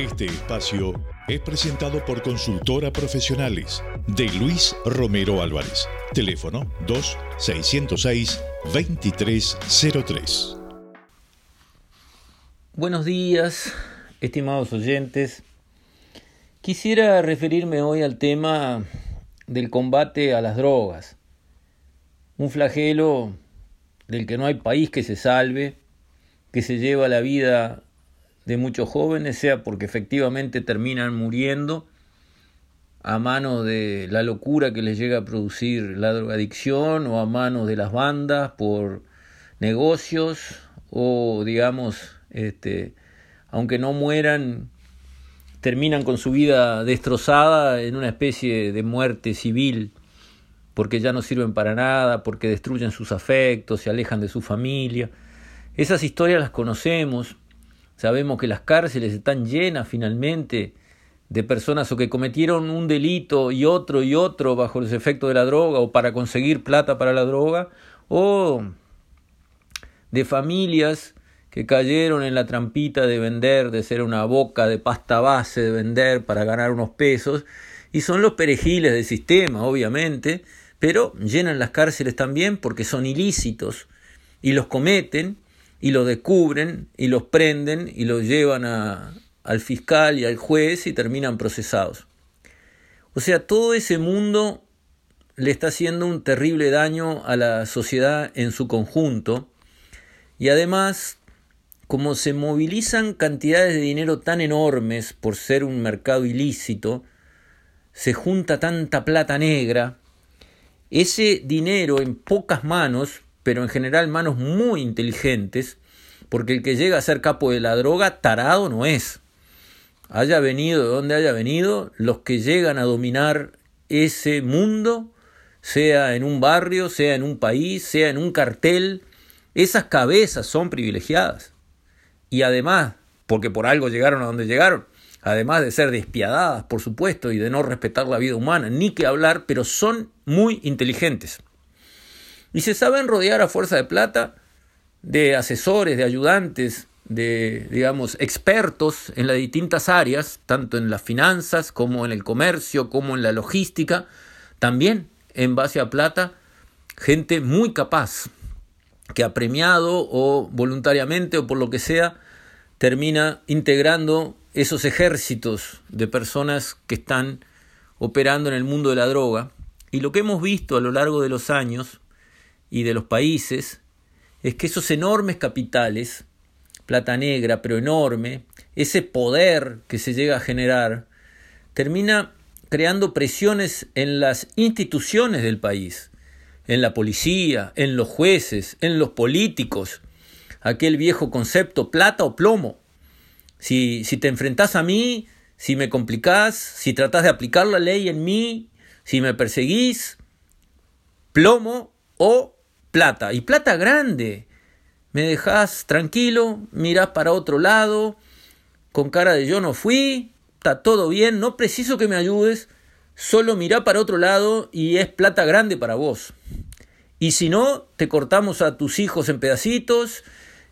Este espacio es presentado por Consultora Profesionales de Luis Romero Álvarez. Teléfono 2-606-2303. Buenos días, estimados oyentes. Quisiera referirme hoy al tema del combate a las drogas, un flagelo del que no hay país que se salve, que se lleva la vida de muchos jóvenes, sea porque efectivamente terminan muriendo a manos de la locura que les llega a producir la drogadicción o a manos de las bandas por negocios o digamos este aunque no mueran terminan con su vida destrozada en una especie de muerte civil porque ya no sirven para nada, porque destruyen sus afectos, se alejan de su familia. Esas historias las conocemos, sabemos que las cárceles están llenas finalmente de personas o que cometieron un delito y otro y otro bajo los efectos de la droga o para conseguir plata para la droga, o de familias que cayeron en la trampita de vender, de ser una boca de pasta base, de vender para ganar unos pesos, y son los perejiles del sistema, obviamente, pero llenan las cárceles también porque son ilícitos y los cometen y los descubren y los prenden y los llevan al fiscal y al juez y terminan procesados. O sea, todo ese mundo le está haciendo un terrible daño a la sociedad en su conjunto y además como se movilizan cantidades de dinero tan enormes por ser un mercado ilícito, se junta tanta plata negra, ese dinero en pocas manos, pero en general manos muy inteligentes, porque el que llega a ser capo de la droga, tarado no es. Haya venido de donde haya venido, los que llegan a dominar ese mundo, sea en un barrio, sea en un país, sea en un cartel, esas cabezas son privilegiadas y además, porque por algo llegaron a donde llegaron, además de ser despiadadas, por supuesto, y de no respetar la vida humana, ni que hablar, pero son muy inteligentes. Y se saben rodear a fuerza de plata de asesores, de ayudantes, de, digamos, expertos en las distintas áreas, tanto en las finanzas como en el comercio, como en la logística, también en base a plata, gente muy capaz, que ha premiado o voluntariamente o por lo que sea, termina integrando esos ejércitos de personas que están operando en el mundo de la droga. Y lo que hemos visto a lo largo de los años y de los países es que esos enormes capitales, plata negra, pero enorme, ese poder que se llega a generar, termina creando presiones en las instituciones del país en la policía, en los jueces, en los políticos, aquel viejo concepto plata o plomo. Si, si te enfrentás a mí, si me complicás, si tratás de aplicar la ley en mí, si me perseguís, plomo o plata. Y plata grande. Me dejás tranquilo, mirás para otro lado, con cara de yo no fui, está todo bien, no preciso que me ayudes, solo mirá para otro lado y es plata grande para vos. Y si no, te cortamos a tus hijos en pedacitos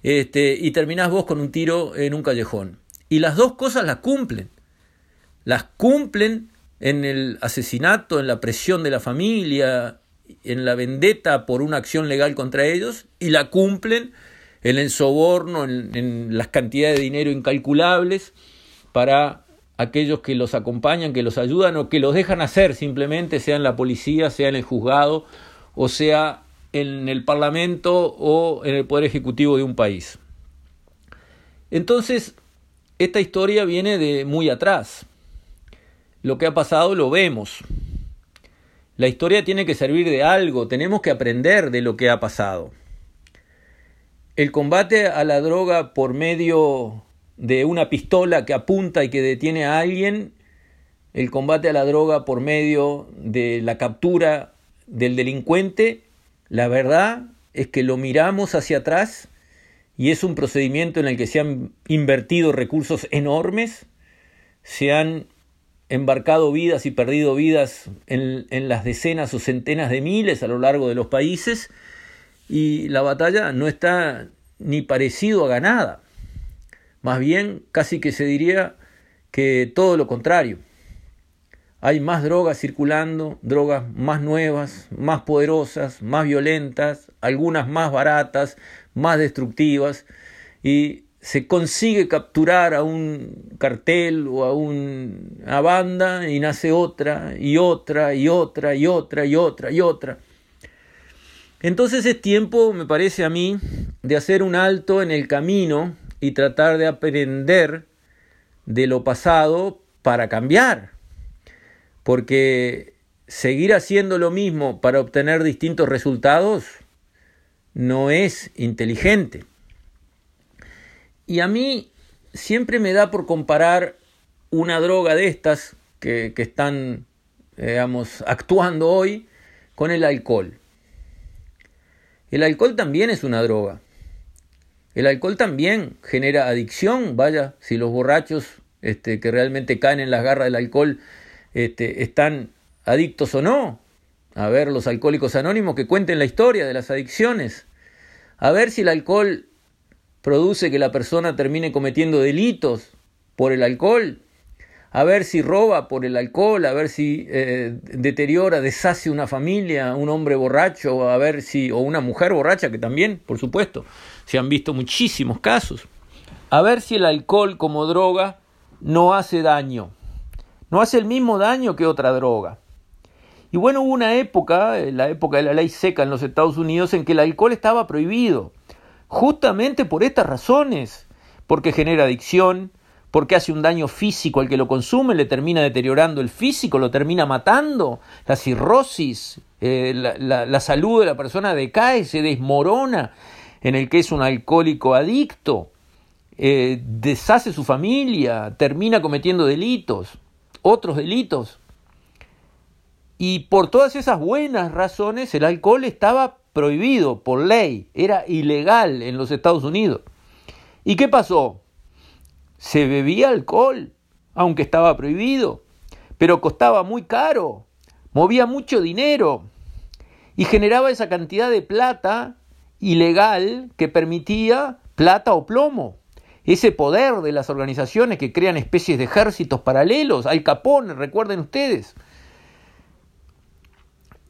este, y terminás vos con un tiro en un callejón. Y las dos cosas las cumplen. Las cumplen en el asesinato, en la presión de la familia, en la vendetta por una acción legal contra ellos, y la cumplen en el soborno, en, en las cantidades de dinero incalculables para aquellos que los acompañan, que los ayudan o que los dejan hacer simplemente, sea en la policía, sea en el juzgado o sea en el Parlamento o en el Poder Ejecutivo de un país. Entonces, esta historia viene de muy atrás. Lo que ha pasado lo vemos. La historia tiene que servir de algo, tenemos que aprender de lo que ha pasado. El combate a la droga por medio de una pistola que apunta y que detiene a alguien, el combate a la droga por medio de la captura del delincuente, la verdad es que lo miramos hacia atrás y es un procedimiento en el que se han invertido recursos enormes, se han embarcado vidas y perdido vidas en, las decenas o centenas de miles a lo largo de los países y la batalla no está ni parecido a ganada. Más bien, casi que se diría que todo lo contrario. Hay más drogas circulando, drogas más nuevas, más poderosas, más violentas, algunas más baratas, más destructivas, y se consigue capturar a un cartel o a una banda y nace otra y otra y otra y otra y otra y otra. Entonces es tiempo, me parece a mí, de hacer un alto en el camino y tratar de aprender de lo pasado para cambiar porque seguir haciendo lo mismo para obtener distintos resultados no es inteligente. Y a mí siempre me da por comparar una droga de estas que, están, digamos, actuando hoy con el alcohol. El alcohol también es una droga. El alcohol también genera adicción. Vaya, si los borrachos este, que realmente caen en las garras del alcohol este, están adictos o no. A ver, los alcohólicos anónimos que cuenten la historia de las adicciones. A ver si el alcohol produce que la persona termine cometiendo delitos por el alcohol. A ver si roba por el alcohol, a ver si eh, deteriora, deshace una familia, un hombre borracho, a ver si, o una mujer borracha, que también, por supuesto, se han visto muchísimos casos. A ver si el alcohol como droga no hace daño no hace el mismo daño que otra droga. Y bueno, hubo una época, la época de la ley seca en los Estados Unidos, en que el alcohol estaba prohibido, justamente por estas razones, porque genera adicción, porque hace un daño físico al que lo consume, le termina deteriorando el físico, lo termina matando, la cirrosis, eh, la, salud de la persona decae, se desmorona en el que es un alcohólico adicto, eh, deshace su familia, termina cometiendo delitos otros delitos. Y por todas esas buenas razones el alcohol estaba prohibido por ley, era ilegal en los Estados Unidos. ¿Y qué pasó? Se bebía alcohol, aunque estaba prohibido, pero costaba muy caro, movía mucho dinero y generaba esa cantidad de plata ilegal que permitía plata o plomo ese poder de las organizaciones que crean especies de ejércitos paralelos, Al Capone, recuerden ustedes.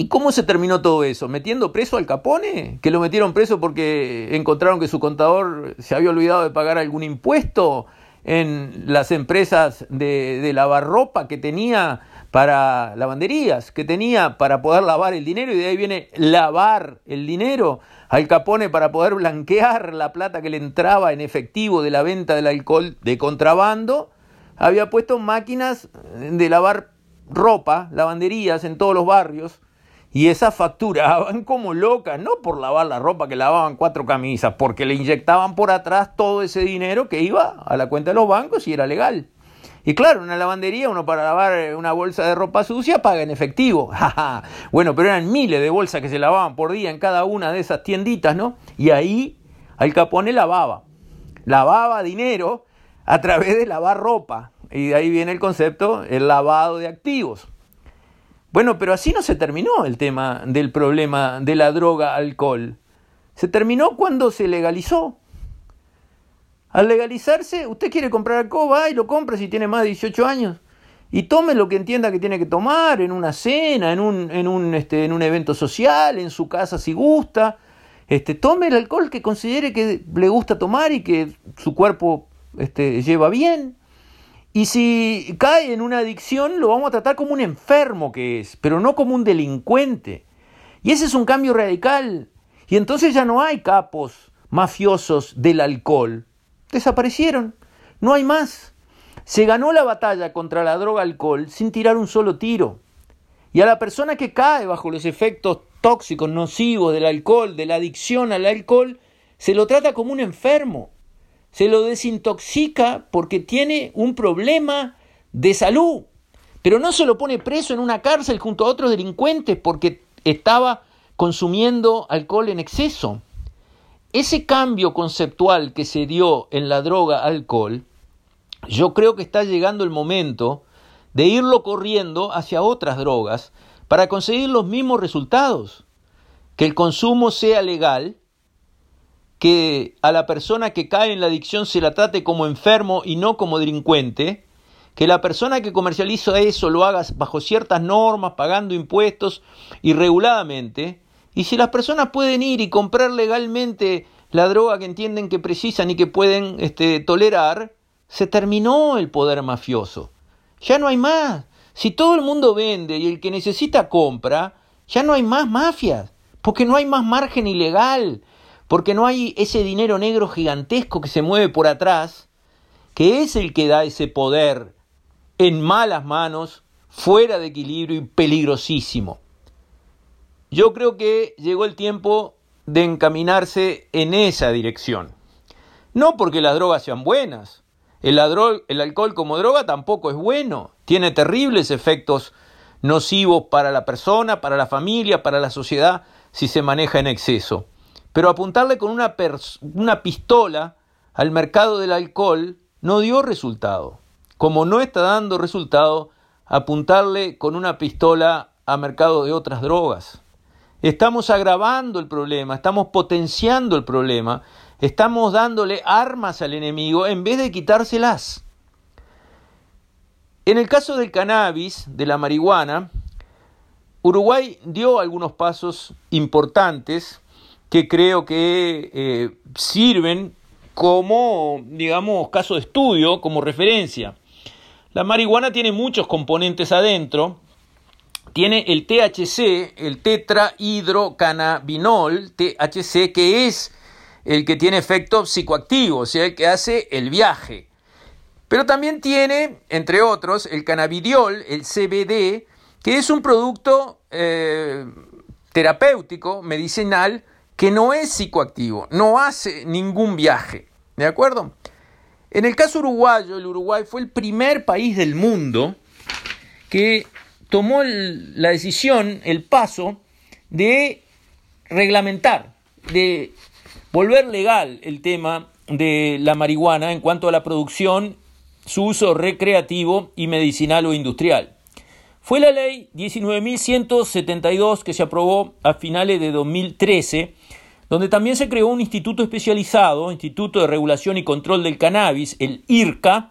¿Y cómo se terminó todo eso? ¿Metiendo preso al Capone? ¿Que lo metieron preso porque encontraron que su contador se había olvidado de pagar algún impuesto en las empresas de, de lavar ropa que tenía para lavanderías, que tenía para poder lavar el dinero y de ahí viene lavar el dinero? Al Capone para poder blanquear la plata que le entraba en efectivo de la venta del alcohol de contrabando, había puesto máquinas de lavar ropa, lavanderías en todos los barrios, y esas facturaban como locas, no por lavar la ropa que lavaban cuatro camisas, porque le inyectaban por atrás todo ese dinero que iba a la cuenta de los bancos y era legal. Y claro, una lavandería uno para lavar eh, una bolsa de ropa sucia paga en efectivo. bueno, pero eran miles de bolsas que se lavaban por día en cada una de esas tienditas, ¿no? Y ahí Al Capone lavaba. Lavaba dinero a través de lavar ropa. Y de ahí viene el concepto, el lavado de activos. Bueno, pero así no se terminó el tema del problema de la droga alcohol. Se terminó cuando se legalizó. Al legalizarse, usted quiere comprar alcohol, va y lo compra si tiene más de 18 años. Y tome lo que entienda que tiene que tomar en una cena, en un, en un, este, en un evento social, en su casa si gusta. Este, tome el alcohol que considere que le gusta tomar y que su cuerpo este, lleva bien. Y si cae en una adicción, lo vamos a tratar como un enfermo que es, pero no como un delincuente. Y ese es un cambio radical. Y entonces ya no hay capos mafiosos del alcohol, Desaparecieron. No hay más. Se ganó la batalla contra la droga alcohol sin tirar un solo tiro. Y a la persona que cae bajo los efectos tóxicos, nocivos del alcohol, de la adicción al alcohol, se lo trata como un enfermo. Se lo desintoxica porque tiene un problema de salud. Pero no se lo pone preso en una cárcel junto a otros delincuentes porque estaba consumiendo alcohol en exceso. Ese cambio conceptual que se dio en la droga alcohol, yo creo que está llegando el momento de irlo corriendo hacia otras drogas para conseguir los mismos resultados. Que el consumo sea legal, que a la persona que cae en la adicción se la trate como enfermo y no como delincuente, que la persona que comercializa eso lo haga bajo ciertas normas, pagando impuestos y reguladamente. Y si las personas pueden ir y comprar legalmente la droga que entienden que precisan y que pueden este, tolerar, se terminó el poder mafioso. Ya no hay más. Si todo el mundo vende y el que necesita compra, ya no hay más mafias, porque no hay más margen ilegal, porque no hay ese dinero negro gigantesco que se mueve por atrás, que es el que da ese poder en malas manos, fuera de equilibrio y peligrosísimo. Yo creo que llegó el tiempo de encaminarse en esa dirección. No porque las drogas sean buenas. El, el alcohol como droga tampoco es bueno. Tiene terribles efectos nocivos para la persona, para la familia, para la sociedad, si se maneja en exceso. Pero apuntarle con una, pistola al mercado del alcohol no dio resultado. Como no está dando resultado apuntarle con una pistola al mercado de otras drogas. Estamos agravando el problema, estamos potenciando el problema, estamos dándole armas al enemigo en vez de quitárselas. En el caso del cannabis, de la marihuana, Uruguay dio algunos pasos importantes que creo que eh, sirven como, digamos, caso de estudio, como referencia. La marihuana tiene muchos componentes adentro. Tiene el THC, el tetrahidrocannabinol, THC, que es el que tiene efecto psicoactivo, o sea, el que hace el viaje. Pero también tiene, entre otros, el cannabidiol, el CBD, que es un producto eh, terapéutico, medicinal, que no es psicoactivo, no hace ningún viaje. ¿De acuerdo? En el caso uruguayo, el Uruguay fue el primer país del mundo que tomó la decisión, el paso de reglamentar, de volver legal el tema de la marihuana en cuanto a la producción, su uso recreativo y medicinal o industrial. Fue la ley 19.172 que se aprobó a finales de 2013 donde también se creó un instituto especializado, Instituto de Regulación y Control del Cannabis, el IRCA,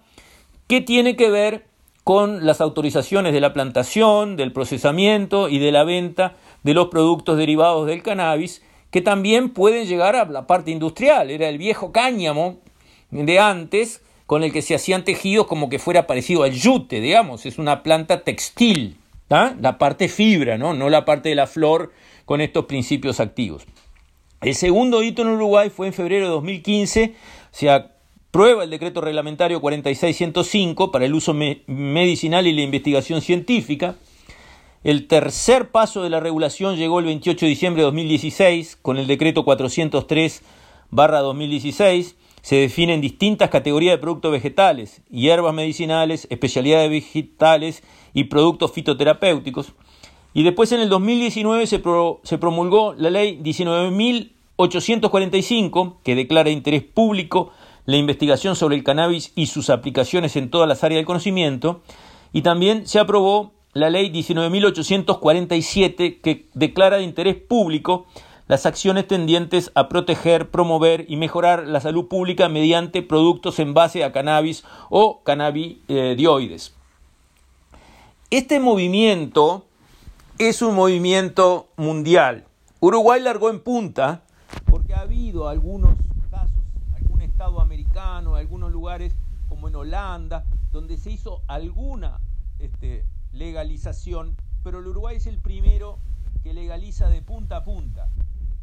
que tiene que ver con las autorizaciones de la plantación, del procesamiento y de la venta de los productos derivados del cannabis, que también pueden llegar a la parte industrial. Era el viejo cáñamo de antes, con el que se hacían tejidos como que fuera parecido al yute, digamos, es una planta textil, la parte fibra, ¿no? la parte de la flor con estos principios activos. El segundo hito en Uruguay fue en febrero de 2015, se aprueba el decreto reglamentario 4605 para el uso medicinal y la investigación científica. El tercer paso de la regulación llegó el 28 de diciembre de 2016 con el decreto 403 2016. Se definen distintas categorías de productos vegetales, hierbas medicinales, especialidades vegetales y productos fitoterapéuticos. Y después en el 2019 se, se promulgó la ley 19.845 que declara interés público la investigación sobre el cannabis y sus aplicaciones en todas las áreas del conocimiento. Y también se aprobó la ley 19.847 que declara de interés público las acciones tendientes a proteger, promover y mejorar la salud pública mediante productos en base a cannabis o cannabidioides. Este movimiento es un movimiento mundial. Uruguay largó en punta porque ha habido algunos casos, algún estado americano, algunos lugares como en Holanda, donde se hizo alguna este, legalización, pero el Uruguay es el primero que legaliza de punta a punta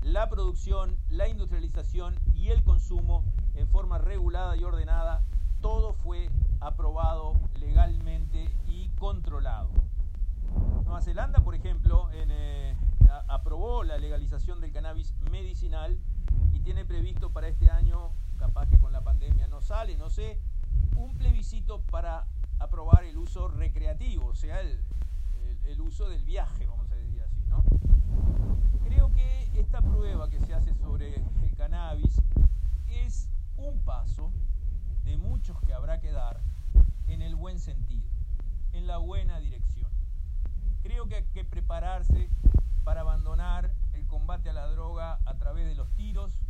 la producción, la industrialización y el consumo en forma regulada y ordenada. Todo fue aprobado legalmente y controlado. Nueva Zelanda, por ejemplo, eh, aprobó la legalización del cannabis medicinal y tiene previsto para este año, capaz que con la pandemia no sale, no sé, un plebiscito para aprobar el uso recreativo, o sea, el, el uso del viaje, vamos a decir así, Creo que esta prueba que se hace sobre el cannabis es un paso de muchos que habrá que dar en el buen sentido, en la buena dirección. Creo que hay que prepararse para abandonar el combate a la droga a través de los tiros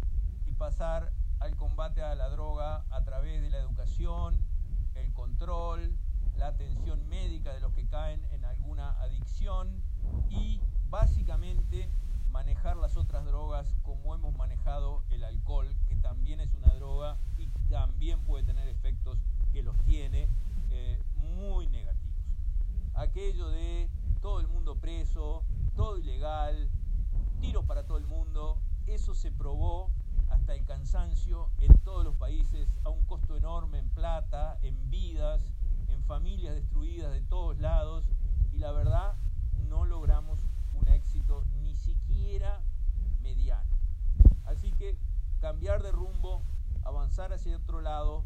y pasar al combate a la droga a través de la educación, el control, la adicción y básicamente manejar las otras drogas como hemos manejado el alcohol, que también es una droga y también puede tener efectos que los tiene eh, muy negativos. Aquello de todo el mundo preso, todo ilegal, tiro para todo el mundo, eso se probó hasta el cansancio en todos los países a un costo enorme en plata, en vidas, en familias destruidas de todos lados y la verdad no logramos éxito ni siquiera mediano. Así que cambiar de rumbo, avanzar hacia otro lado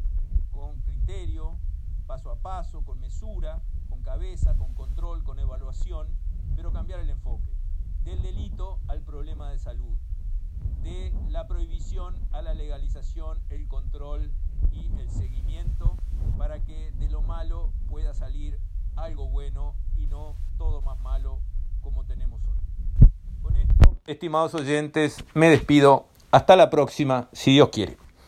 con criterio, paso a paso, con mesura, con cabeza, con control, con evaluación, pero cambiar el enfoque del delito al problema de salud de la prohibición a la legalización, el control y el seguimiento para que de lo malo pueda salir algo bueno y no todo más malo como tenemos hoy. Con esto, estimados oyentes, me despido. Hasta la próxima, si Dios quiere.